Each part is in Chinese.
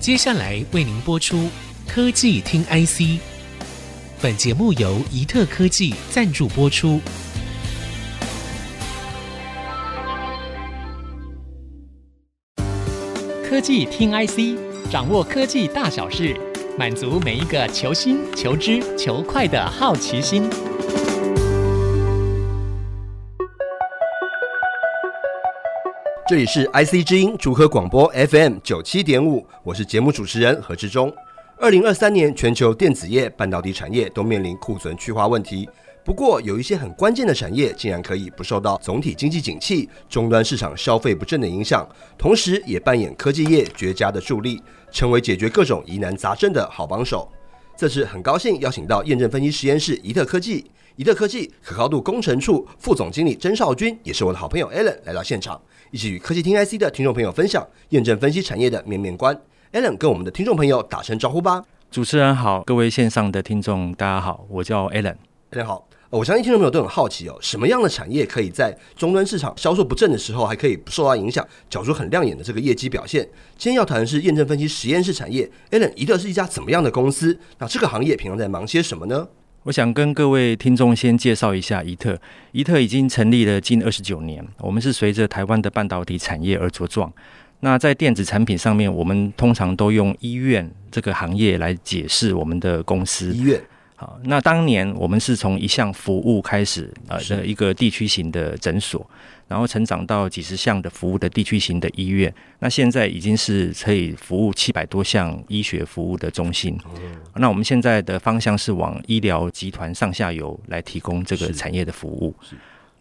接下来为您播出科技听 IC，本节目由宜特科技赞助播出。科技听 IC，掌握科技大小事，满足每一个求新、求知、求快的好奇心。这里是 IC 之音竹科广播 FM 九七点五，我是节目主持人何志忠。二零二三年，全球电子业、半导体产业都面临库存去化问题。不过，有一些很关键的产业竟然可以不受到总体经济景气、终端市场消费不振的影响，同时也扮演科技业绝佳的助力，成为解决各种疑难杂症的好帮手。这次很高兴邀请到验证分析实验室怡特科技、怡特科技可靠度工程处副总经理曾少军，也是我的好朋友 Allen 来到现场。一起与科技听 IC 的听众朋友分享验证分析产业的面面观。Allen 跟我们的听众朋友打声招呼吧。主持人好，各位线上的听众大家好，我叫 Allen。Alan 好，我相信听众朋友都很好奇哦，什么样的产业可以在终端市场销售不振的时候，还可以不受到影响，缴出很亮眼的这个业绩表现？今天要谈的是验证分析实验室产业。，Allen 宜特是一家怎么样的公司？那这个行业平常在忙些什么呢？我想跟各位听众先介绍一下宜特。宜特已经成立了近二十九年，我们是随着台湾的半导体产业而茁壮。那在电子产品上面，我们通常都用医院这个行业来解释我们的公司。医院。好，那当年我们是从一项服务开始，呃的一个地区型的诊所，然后成长到几十项的服务的地区型的医院，那现在已经是可以服务七百多项医学服务的中心。那我们现在的方向是往医疗集团上下游来提供这个产业的服务。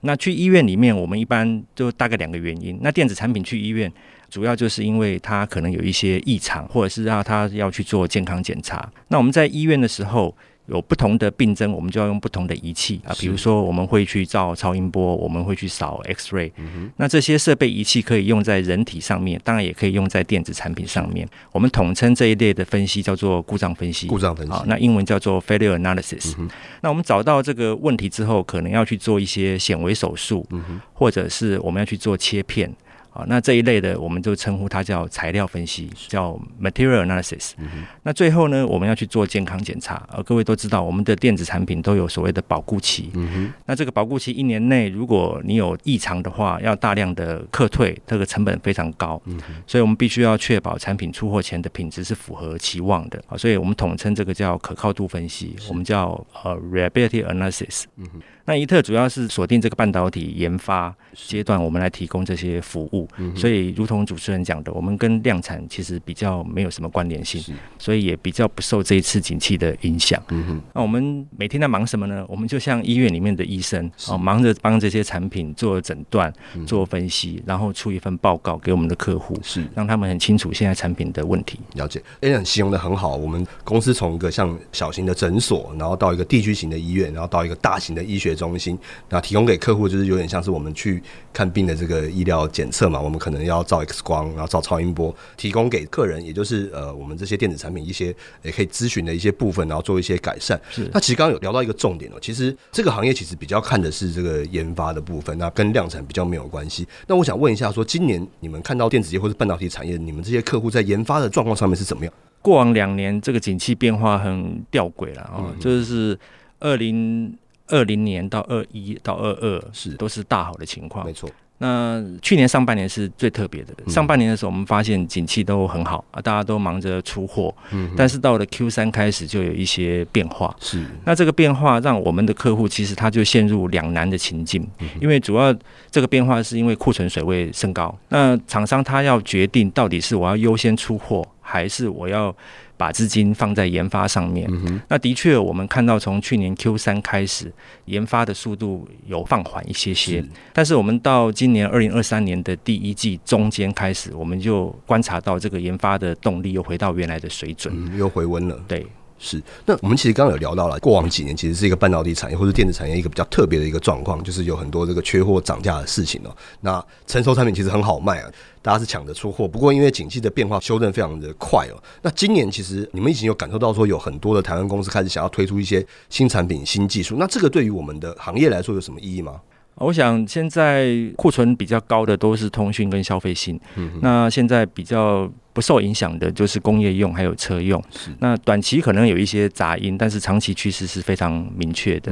那去医院里面，我们一般就大概两个原因。那电子产品去医院，主要就是因为它可能有一些异常，或者是让他要去做健康检查。那我们在医院的时候，有不同的病症，我们就要用不同的仪器啊，比如说我们会去照超音波，我们会去扫 X ray。嗯、那这些设备仪器可以用在人体上面，当然也可以用在电子产品上面。我们统称这一类的分析叫做故障分析。故障分析，那英文叫做 failure analysis。嗯、那我们找到这个问题之后，可能要去做一些显微手术，嗯、或者是我们要去做切片。啊，那这一类的，我们就称呼它叫材料分析，叫 material analysis。嗯、那最后呢，我们要去做健康检查。呃，各位都知道，我们的电子产品都有所谓的保固期。嗯、那这个保固期一年内，如果你有异常的话，要大量的客退，这个成本非常高。嗯、所以我们必须要确保产品出货前的品质是符合期望的。啊，所以我们统称这个叫可靠度分析，我们叫呃 reliability analysis。嗯那伊特主要是锁定这个半导体研发阶段，我们来提供这些服务。所以，如同主持人讲的，我们跟量产其实比较没有什么关联性，所以也比较不受这一次景气的影响。嗯那我们每天在忙什么呢？我们就像医院里面的医生，哦，忙着帮这些产品做诊断、做分析，然后出一份报告给我们的客户，是让他们很清楚现在产品的问题。了解，Alan 形容的很好。我们公司从一个像小型的诊所，然后到一个地区型的医院，然后到一个大型的医学中心，那提供给客户就是有点像是我们去看病的这个医疗检测嘛，我们可能要照 X 光，然后照超音波，提供给客人，也就是呃我们这些电子产品一些也可以咨询的一些部分，然后做一些改善。是。那其实刚刚有聊到一个重点哦，其实这个行业其实比较看的是这个研发的部分，那跟量产比较没有关系。那我想问一下，说今年你们看到电子业或者半导体产业，你们这些客户在研发的状况上面是怎么样？过往两年这个景气变化很吊诡了啊，就是二零。二零年到二一到二二是都是大好的情况，没错。那去年上半年是最特别的，上半年的时候我们发现景气都很好啊，大家都忙着出货，嗯，但是到了 Q 三开始就有一些变化，是。那这个变化让我们的客户其实他就陷入两难的情境，因为主要这个变化是因为库存水位升高，那厂商他要决定到底是我要优先出货，还是我要。把资金放在研发上面，嗯、那的确，我们看到从去年 Q 三开始，研发的速度有放缓一些些，是，但是我们到今年二零二三年的第一季中间开始，我们就观察到这个研发的动力又回到原来的水准，嗯、又回温了，对。是，那我们其实刚刚有聊到了，过往几年其实是一个半导体产业或者电子产业一个比较特别的一个状况，就是有很多这个缺货涨价的事情哦。那成熟产品其实很好卖啊，大家是抢着出货。不过因为景气的变化修正非常的快哦，那今年其实你们已经有感受到说有很多的台湾公司开始想要推出一些新产品、新技术。那这个对于我们的行业来说有什么意义吗？我想现在库存比较高的都是通讯跟消费性，嗯，那现在比较不受影响的就是工业用还有车用，是那短期可能有一些杂音，但是长期趋势是非常明确的。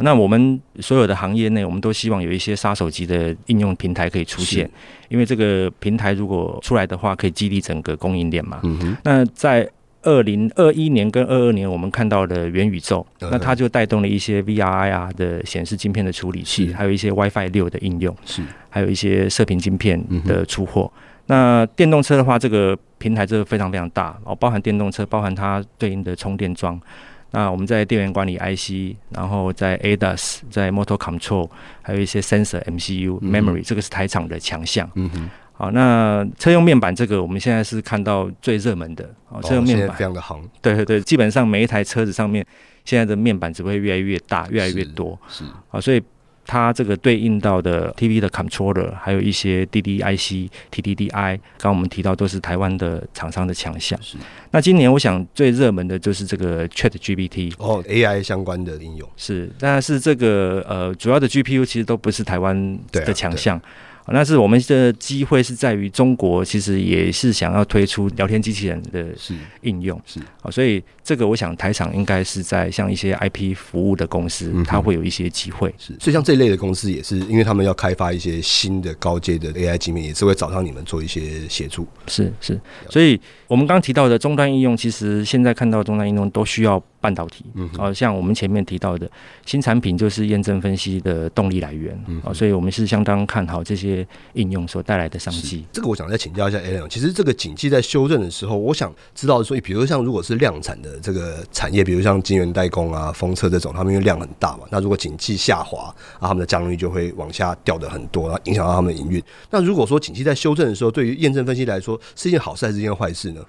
那我们所有的行业内，我们都希望有一些杀手级的应用平台可以出现，因为这个平台如果出来的话，可以激励整个供应链嘛。嗯。那在二零二一年跟二二年，我们看到的元宇宙，那它就带动了一些 VR 的显示晶片的处理器，还有一些 WiFi 六的应用，是，还有一些射频晶片的出货。那电动车的话，这个平台这个非常非常大哦，包含电动车，包含它对应的充电桩。那我们在电源管理 IC，然后在 ADAS，在 Motor Control，还有一些 Sensor、MCU、Memory，这个是台厂的强项。嗯哼。好，那车用面板这个，我们现在是看到最热门的。哦，车用面板非常的行。对对对，基本上每一台车子上面，现在的面板只会越来越大，越来越多。是。啊，所以。它这个对应到的 TV 的 controller，还有一些 DDIC、TDDI，刚刚我们提到都是台湾的厂商的强项。是。那今年我想最热门的就是这个 ChatGPT 哦，AI 相关的应用是，但是这个呃主要的 GPU 其实都不是台湾的强项。那是我们的机会是在于中国，其实也是想要推出聊天机器人的应用，是啊，所以这个我想台厂应该是在像一些 IP 服务的公司，它会有一些机会。是，所以像这一类的公司也是，因为他们要开发一些新的高阶的 AI 界面，也是会找上你们做一些协助。是是，所以我们刚提到的终端应用，其实现在看到终端应用都需要。半导体，嗯，好像我们前面提到的新产品就是验证分析的动力来源，嗯，所以我们是相当看好这些应用所带来的商机。这个我想再请教一下 Alan，其实这个景气在修正的时候，我想知道说，比如像如果是量产的这个产业，比如像晶圆代工啊、风车这种，他们因为量很大嘛，那如果景气下滑啊，他们的降率就会往下掉的很多，然后影响到他们的营运。那如果说景气在修正的时候，对于验证分析来说，是一件好事还是一件坏事呢？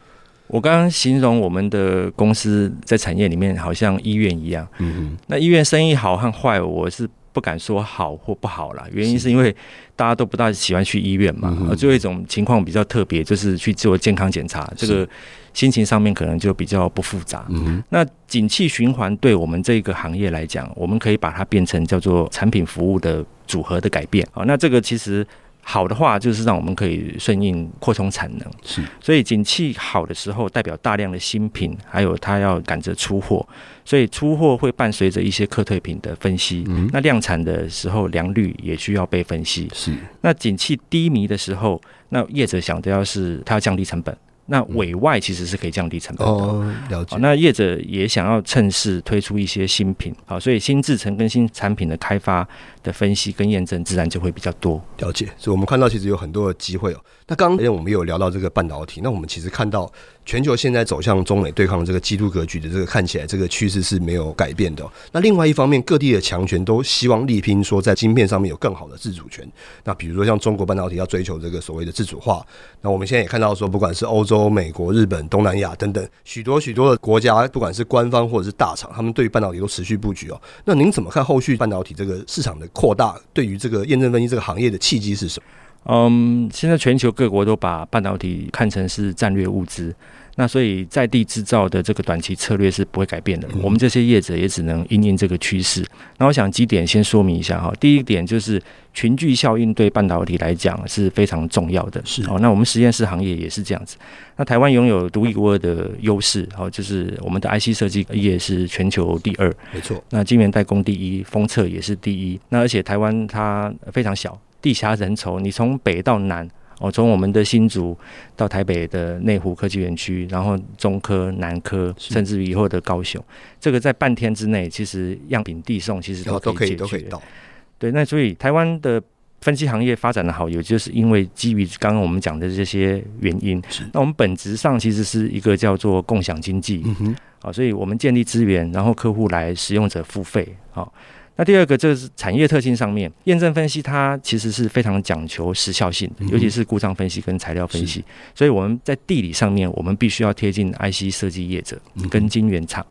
我刚刚形容我们的公司在产业里面好像医院一样，嗯嗯，那医院生意好和坏，我是不敢说好或不好啦。原因是因为大家都不大喜欢去医院嘛，而就一种情况比较特别，就是去做健康检查，这个心情上面可能就比较不复杂。嗯，那景气循环对我们这个行业来讲，我们可以把它变成叫做产品服务的组合的改变。好，那这个其实。好的话，就是让我们可以顺应扩充产能。是，所以景气好的时候，代表大量的新品，还有它要赶着出货，所以出货会伴随着一些客退品的分析。嗯，那量产的时候，良率也需要被分析。是，那景气低迷的时候，那业者想的要是它要降低成本。那委外其实是可以降低成本的。哦，了解。那业者也想要趁势推出一些新品，好，所以新制成跟新产品的开发的分析跟验证，自然就会比较多。了解，所以我们看到其实有很多的机会哦。那刚刚我们有聊到这个半导体，那我们其实看到全球现在走向中美对抗这个基督格局的这个看起来这个趋势是没有改变的。那另外一方面，各地的强权都希望力拼说在晶片上面有更好的自主权。那比如说像中国半导体要追求这个所谓的自主化，那我们现在也看到说，不管是欧洲、美国、日本、东南亚等等许多许多的国家，不管是官方或者是大厂，他们对于半导体都持续布局哦。那您怎么看后续半导体这个市场的扩大，对于这个验证分析这个行业的契机是什么？嗯，现在全球各国都把半导体看成是战略物资，那所以在地制造的这个短期策略是不会改变的。嗯、我们这些业者也只能因应这个趋势。那我想几点先说明一下哈。第一点就是群聚效应对半导体来讲是非常重要的。是哦，那我们实验室行业也是这样子。那台湾拥有独一无二的优势，哦，就是我们的 IC 设计业是全球第二，没错。那晶圆代工第一，封测也是第一。那而且台湾它非常小。地狭人稠，你从北到南，哦，从我们的新竹到台北的内湖科技园区，然后中科、南科，甚至于以后的高雄，这个在半天之内，其实样品递送其实都可以解决，都可以到。对，那所以台湾的分析行业发展的好，也就是因为基于刚刚我们讲的这些原因。那我们本质上其实是一个叫做共享经济，嗯哼，好，所以我们建立资源，然后客户来，使用者付费，好。那第二个，就是产业特性上面，验证分析它其实是非常讲求时效性的，尤其是故障分析跟材料分析。所以我们在地理上面，我们必须要贴近 IC 设计业者跟晶圆厂。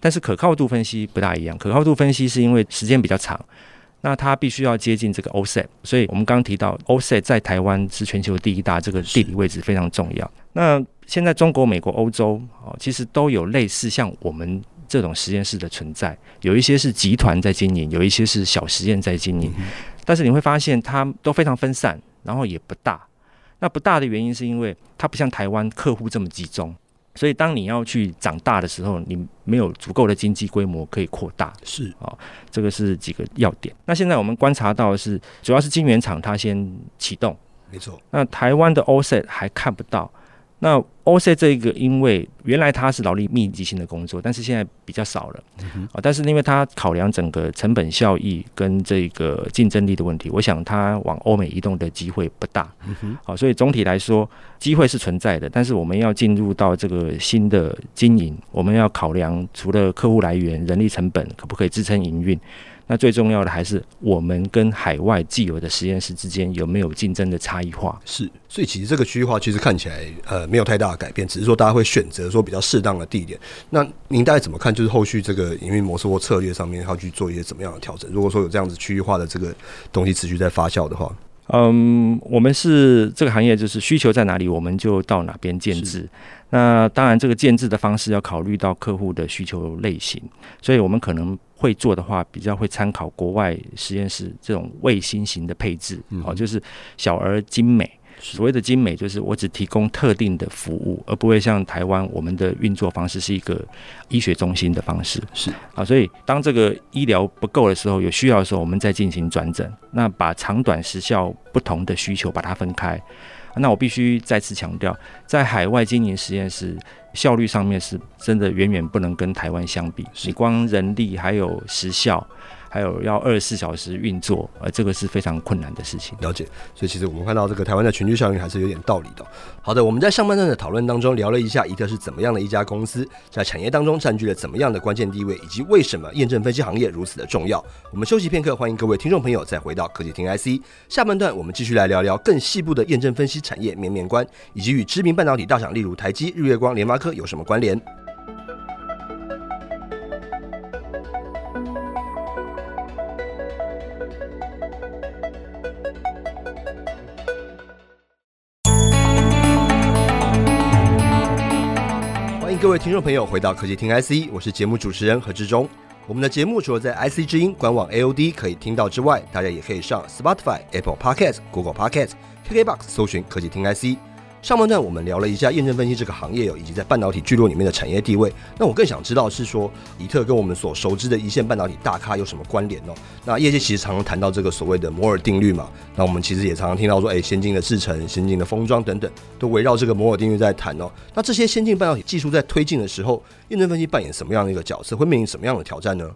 但是可靠度分析不大一样，可靠度分析是因为时间比较长，那它必须要接近这个 OSAT。所以我们刚刚提到 OSAT 在台湾是全球第一大，这个地理位置非常重要。那现在中国、美国、欧洲哦，其实都有类似像我们。这种实验室的存在，有一些是集团在经营，有一些是小实验在经营。但是你会发现它都非常分散，然后也不大。那不大的原因是因为它不像台湾客户这么集中，所以当你要去长大的时候，你没有足够的经济规模可以扩大。是啊、哦，这个是几个要点。那现在我们观察到的是，主要是晶圆厂它先启动，没错。那台湾的 OSET 还看不到。那 OSAT 这个，因为原来它是劳力密集型的工作，但是现在比较少了啊。但是因为它考量整个成本效益跟这个竞争力的问题，我想它往欧美移动的机会不大。好，所以总体来说，机会是存在的。但是我们要进入到这个新的经营，我们要考量除了客户来源、人力成本，可不可以支撑营运？那最重要的还是我们跟海外既有的实验室之间有没有竞争的差异化？是，所以其实这个区域化其实看起来呃没有太大的改变，只是说大家会选择说比较适当的地点。那您大概怎么看？就是后续这个营运模式或策略上面要去做一些怎么样的调整？如果说有这样子区域化的这个东西持续在发酵的话，嗯，我们是这个行业，就是需求在哪里，我们就到哪边建制。那当然，这个建制的方式要考虑到客户的需求类型，所以我们可能。会做的话，比较会参考国外实验室这种卫星型的配置，哦，就是小而精美。所谓的精美，就是我只提供特定的服务，而不会像台湾我们的运作方式是一个医学中心的方式。是啊，所以当这个医疗不够的时候，有需要的时候，我们再进行转诊。那把长短时效不同的需求把它分开。那我必须再次强调，在海外经营实验室。效率上面是真的远远不能跟台湾相比，你光人力还有时效，还有要二十四小时运作，呃，这个是非常困难的事情。了解，所以其实我们看到这个台湾的群聚效应还是有点道理的。好的，我们在上半段的讨论当中聊了一下宜特是怎么样的一家公司，在产业当中占据了怎么样的关键地位，以及为什么验证分析行业如此的重要。我们休息片刻，欢迎各位听众朋友再回到科技听 IC。下半段我们继续来聊聊更细部的验证分析产业面面观，以及与知名半导体大厂例如台积、日月光、联发科有什么关联。各位听众朋友，回到科技听 IC，我是节目主持人何志忠。我们的节目除了在 IC 之音官网 AOD 可以听到之外，大家也可以上 Spotify、Apple Podcast、Google Podcast、KKBox 搜寻科技听 IC。上半段我们聊了一下验证分析这个行业，以及在半导体聚落里面的产业地位。那我更想知道是说，宜特跟我们所熟知的一线半导体大咖有什么关联哦？那业界其实常常谈到这个所谓的摩尔定律嘛。那我们其实也常常听到说，哎，先进的制程、先进的封装等等，都围绕这个摩尔定律在谈哦。那这些先进半导体技术在推进的时候，验证分析扮演什么样的一个角色？会面临什么样的挑战呢？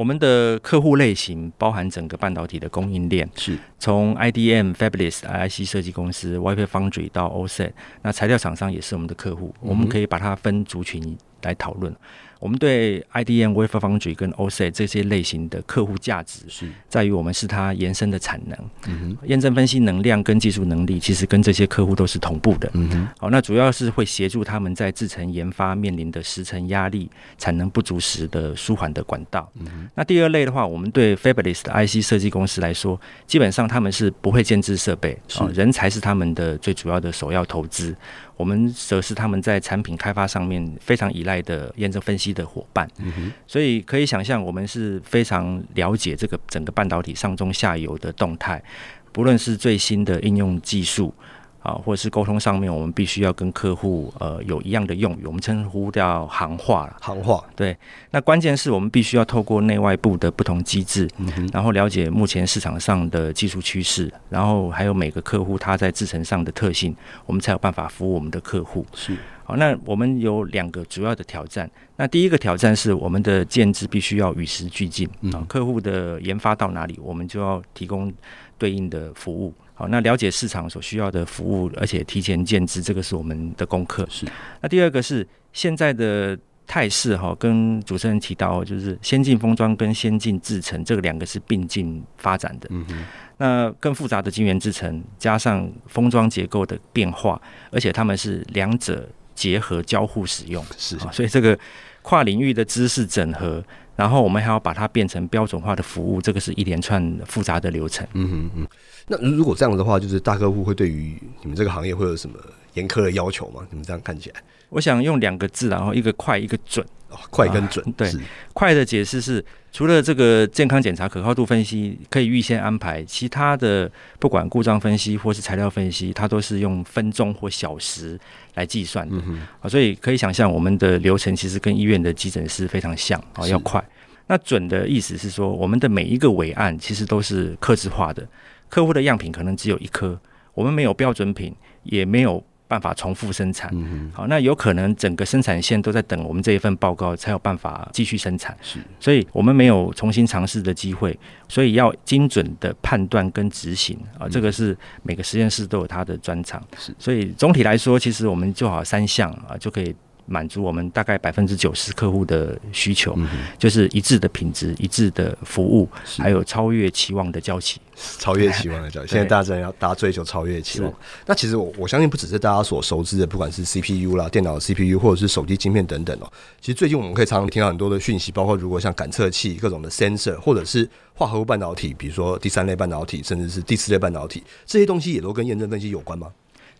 我们的客户类型包含整个半导体的供应链，是。从 IDM、Fabless、IC 设计公司、WiFi Foundry 到 OSAT，那材料厂商也是我们的客户，我们可以把它分族群来讨论。我们对 IDM、Wafer Foundry 跟 OSAT 这些类型的客户价值，是在于我们是它延伸的产能。验证分析能量跟技术能力，其实跟这些客户都是同步的。好，那主要是会协助他们在制程研发面临的时程压力、产能不足时的舒缓的管道。那第二类的话，我们对 Fabless 的 IC 设计公司来说，基本上他们是不会建置设备，啊，人才是他们的最主要的首要投资。我们则是他们在产品开发上面非常依赖的验证分析的伙伴，所以可以想象，我们是非常了解这个整个半导体上中下游的动态，不论是最新的应用技术。啊，或者是沟通上面，我们必须要跟客户呃有一样的用语，我们称呼叫行话了。行话，对。那关键是我们必须要透过内外部的不同机制，嗯，然后了解目前市场上的技术趋势，然后还有每个客户他在制程上的特性，我们才有办法服务我们的客户。是。好，那我们有两个主要的挑战。那第一个挑战是我们的建制必须要与时俱进啊，客户的研发到哪里，我们就要提供对应的服务。好，那了解市场所需要的服务，而且提前建知，这个是我们的功课。是。那第二个是现在的态势哈，跟主持人提到，就是先进封装跟先进制程这个两个是并进发展的。嗯哼。那更复杂的晶圆制程加上封装结构的变化，而且他们是两者结合交互使用。是。所以这个跨领域的知识整合。然后我们还要把它变成标准化的服务，这个是一连串复杂的流程。嗯嗯嗯。那如果这样的话，就是大客户会对于你们这个行业会有什么严苛的要求吗？你们这样看起来，我想用两个字，然后一个快，一个准。哦、快跟准，啊、对，快的解释是，除了这个健康检查、可靠度分析可以预先安排，其他的不管故障分析或是材料分析，它都是用分钟或小时来计算的。嗯、啊，所以可以想象，我们的流程其实跟医院的急诊室非常像啊，要快。那准的意思是说，我们的每一个尾案其实都是客制化的，客户的样品可能只有一颗，我们没有标准品，也没有。办法重复生产，嗯好，那有可能整个生产线都在等我们这一份报告，才有办法继续生产。是，所以我们没有重新尝试的机会，所以要精准的判断跟执行啊，这个是每个实验室都有它的专长。是，所以总体来说，其实我们做好三项啊，就可以。满足我们大概百分之九十客户的需求，嗯，就是一致的品质、一致的服务，还有超越期望的交期。超越期望的交期，现在大家真的要大家追求超越期望。那其实我我相信，不只是大家所熟知的，不管是 CPU 啦、电脑 CPU，或者是手机晶片等等哦。其实最近我们可以常常听到很多的讯息，包括如果像感测器、各种的 sensor，或者是化合物半导体，比如说第三类半导体，甚至是第四类半导体，这些东西也都跟验证分析有关吗？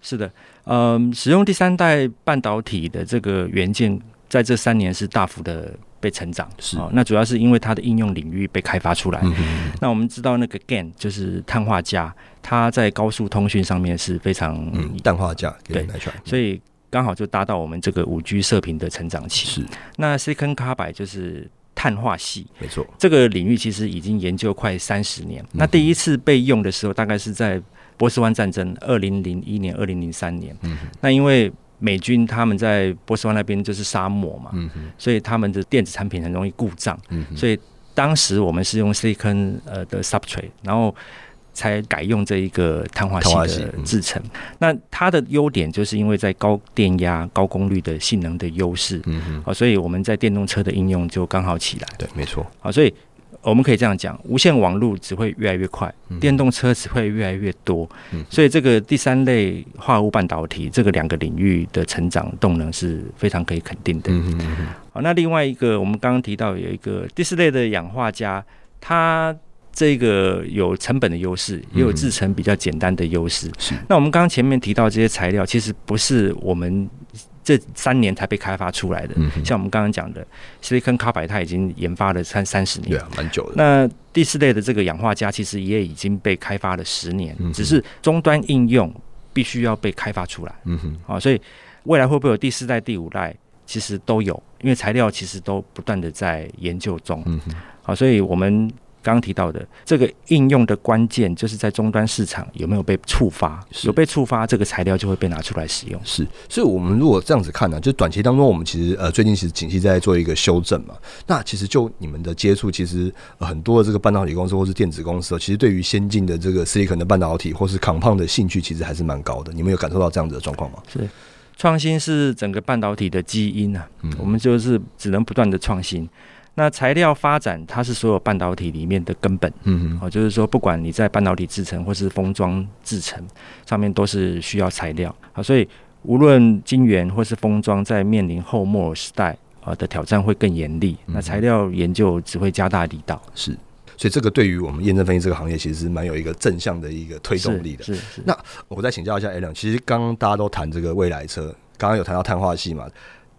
是的，嗯，使用第三代半导体的这个元件，在这三年是大幅的被成长。是，哦，那主要是因为它的应用领域被开发出来。嗯嗯，那我们知道那个 GaN 就是碳化镓，它在高速通讯上面是非常嗯，氮化镓对，所以刚好就搭到我们这个五 G 射频的成长期。是，那 Silicon Carbide 就是碳化系，没错，这个领域其实已经研究快三十年，嗯。那第一次被用的时候，大概是在波斯湾战争，二零零一年、二零零三年，嗯，那因为美军他们在波斯湾那边就是沙漠嘛，嗯，所以他们的电子产品很容易故障，嗯，所以当时我们是用 silicon 呃的 substrate，然后才改用这一个碳化矽的制成，嗯。那它的优点就是因为在高电压、高功率的性能的优势，嗯哼，啊，所以我们在电动车的应用就刚好起来，对，没错，啊，所以。我们可以这样讲，无线网络只会越来越快，电动车只会越来越多，所以这个第三类化合物半导体这个两个领域的成长动能是非常可以肯定的。好，那另外一个我们刚刚提到有一个第四类的氧化镓，它这个有成本的优势，也有制成比较简单的优势。那我们刚刚前面提到这些材料，其实不是我们。这三年才被开发出来的，嗯、像我们刚刚讲的，Silicon Carbide 它已经研发了三三十年，对啊，蛮久的。那第四类的这个氧化镓，其实也已经被开发了十年，嗯，只是终端应用必须要被开发出来。嗯哼，啊，所以未来会不会有第四代、第五代，其实都有，因为材料其实都不断的在研究中。嗯哼，好，所以我们。刚刚提到的这个应用的关键，就是在终端市场有没有被触发，有被触发，这个材料就会被拿出来使用。是，所以我们如果这样子看呢、啊，就短期当中，我们其实呃最近其实景气在做一个修正嘛。那其实就你们的接触，其实很多的这个半导体公司或是电子公司，其实对于先进的这个 Silicon 的半导体或是 Compound 的兴趣，其实还是蛮高的。你们有感受到这样子的状况吗？是，创新是整个半导体的基因啊。嗯，我们就是只能不断的创新。那材料发展，它是所有半导体里面的根本。嗯嗯，哦，就是说，不管你在半导体制成或是封装制成上面，都是需要材料。啊，所以无论晶圆或是封装，在面临后摩尔时代啊的挑战会更严厉。那材料研究只会加大力道。是，所以这个对于我们验证分析这个行业，其实蛮有一个正向的一个推动力的。是是，是。那我再请教一下 Alan，其实刚刚大家都谈这个未来车，刚刚有谈到碳化系嘛？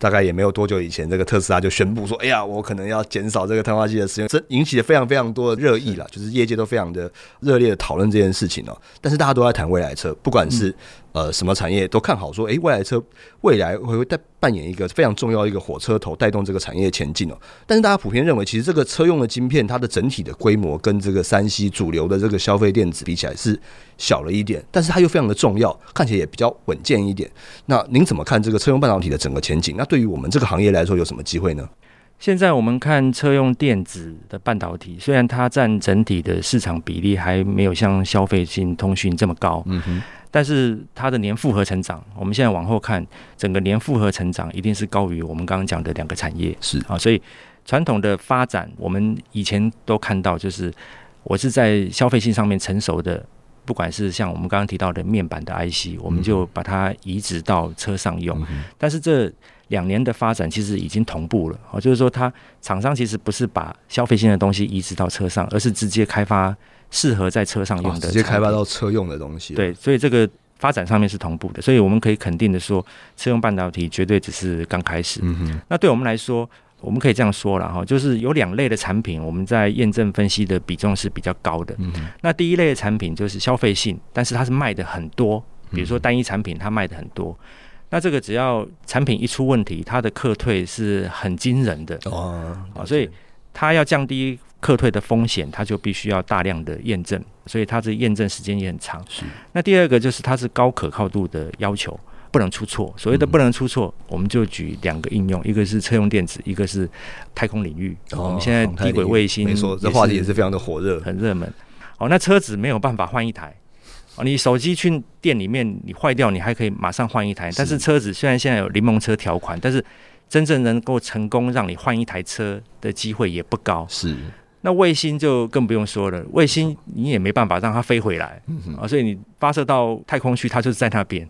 大概也没有多久以前，这个特斯拉就宣布说：“哎呀，我可能要减少这个碳化剂的使用。”这引起了非常非常多的热议了，就是业界都非常的热烈的讨论这件事情哦。但是大家都在谈未来车，不管是、呃，什么产业都看好，说，诶、未来车未来会会带扮演一个非常重要一个火车头，带动这个产业前进哦。但是大家普遍认为，其实这个车用的晶片，它的整体的规模跟这个三 C 主流的这个消费电子比起来是小了一点，但是它又非常的重要，看起来也比较稳健一点。那您怎么看这个车用半导体的整个前景？那对于我们这个行业来说，有什么机会呢？现在我们看车用电子的半导体，虽然它占整体的市场比例还没有像消费性通讯这么高，嗯哼。但是它的年复合成长，我们现在往后看，整个年复合成长一定是高于我们刚刚讲的两个产业，是啊，所以传统的发展，我们以前都看到，就是我是在消费性上面成熟的，不管是像我们刚刚提到的面板的 IC，我们就把它移植到车上用。但是这两年的发展其实已经同步了，哦，就是说它厂商其实不是把消费性的东西移植到车上，而是直接开发。适合在车上用的，直接开发到车用的东西。对，所以这个发展上面是同步的，所以我们可以肯定的说，车用半导体绝对只是刚开始。那对我们来说，我们可以这样说了哈，就是有两类的产品，我们在验证分析的比重是比较高的。嗯，那第一类的产品就是消费性，但是它是卖的很多，比如说单一产品它卖的很多。那这个只要产品一出问题，它的客退是很惊人的哦，啊，所以它要降低客退的风险，它就必须要大量的验证，所以它的验证时间也很长。是。那第二个就是它是高可靠度的要求，不能出错。所谓的不能出错，我们就举两个应用，一个是车用电子，一个是太空领域。我们现在低轨卫星，没错，这话题也是非常的火热，很热门。哦，那车子没有办法换一台。哦，你手机去店里面，你坏掉，你还可以马上换一台。但是车子虽然现在有柠檬车条款，但是真正能够成功让你换一台车的机会也不高。是，那卫星就更不用说了，卫星你也没办法让它飞回来啊，所以你发射到太空去，它就是在那边。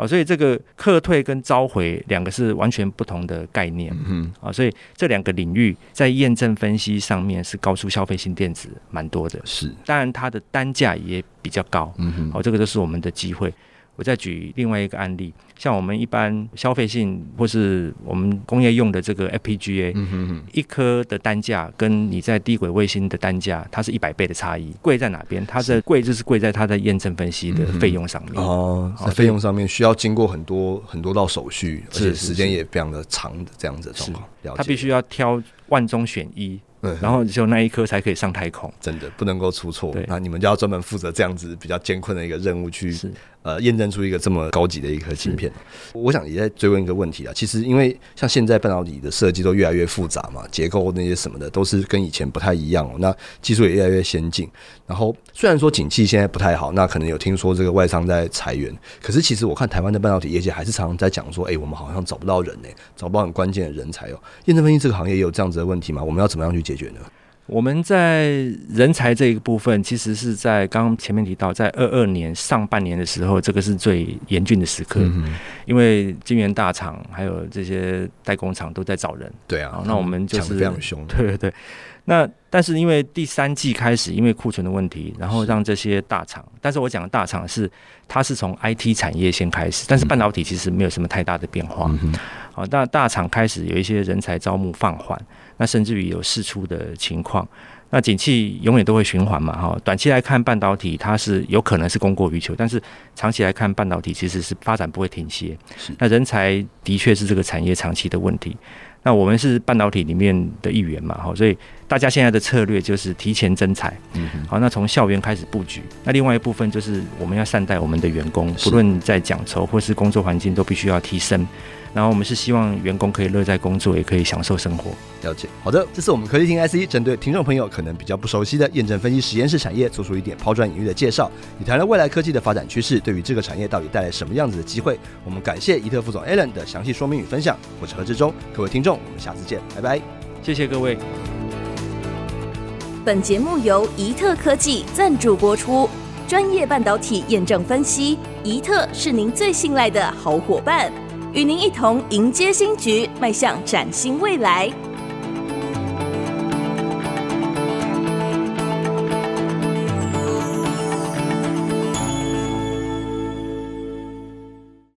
啊，所以这个客退跟召回两个是完全不同的概念。嗯，啊，所以这两个领域在验证分析上面是高出消费性电子蛮多的。是，当然它的单价也比较高。嗯哼，好，这个就是我们的机会。我再举另外一个案例，像我们一般消费性或是我们工业用的这个 FPGA，嗯哼哼，一颗的单价跟你在低轨卫星的单价，它是一百倍的差异。贵在哪边？它的贵就是贵在它的验证分析的费用上面。哦，在费用上面需要经过很多很多道手续，而且时间也非常的长的这样子的状况。它必须要挑万中选一。对，然后只有那一颗才可以上太空，真的不能够出错。那你们就要专门负责这样子比较艰困的一个任务，去呃验证出一个这么高级的一颗芯片。我想也在追问一个问题啊，其实因为像现在半导体的设计都越来越复杂嘛，结构那些什么的都是跟以前不太一样哦。那技术也越来越先进。然后虽然说景气现在不太好，那可能有听说这个外商在裁员，可是其实我看台湾的半导体业界还是常常在讲说，哎，我们好像找不到人呢，找不到很关键的人才哦。验证分析这个行业也有这样子的问题吗？我们要怎么样去解决呢？我们在人才这一个部分，其实是在刚刚前面提到，在二二年上半年的时候，这个是最严峻的时刻，嗯、因为晶圆大厂还有这些代工厂都在找人。对啊，那我们就是非常凶。对对对。那但是因为第三季开始，因为库存的问题，然后让这些大厂，但是我讲的大厂是，它是从 IT 产业先开始，但是半导体其实没有什么太大的变化。嗯、好，那大厂开始有一些人才招募放缓。那甚至于有释出的情况，那景气永远都会循环嘛，哈。短期来看，半导体它是有可能是供过于求，但是长期来看，半导体其实是发展不会停歇。是，那人才的确是这个产业长期的问题。那我们是半导体里面的一员嘛，哈，所以大家现在的策略就是提前增财。嗯，好，那从校园开始布局。那另外一部分就是我们要善待我们的员工，不论在讲酬或是工作环境，都必须要提升。然后我们是希望员工可以乐在工作，也可以享受生活。了解，好的，这是我们科技厅 IC 针对听众朋友可能比较不熟悉的验证分析实验室产业，做出一点抛砖引玉的介绍，也谈了未来科技的发展趋势，对于这个产业到底带来什么样子的机会。我们感谢伊特副总 Alan 的详细说明与分享。我是何志忠，各位听众，我们下次见，拜拜，谢谢各位。本节目由宜特科技赞助播出，专业半导体验证分析，宜特是您最信赖的好伙伴。与您一同迎接新局，迈向崭新未来。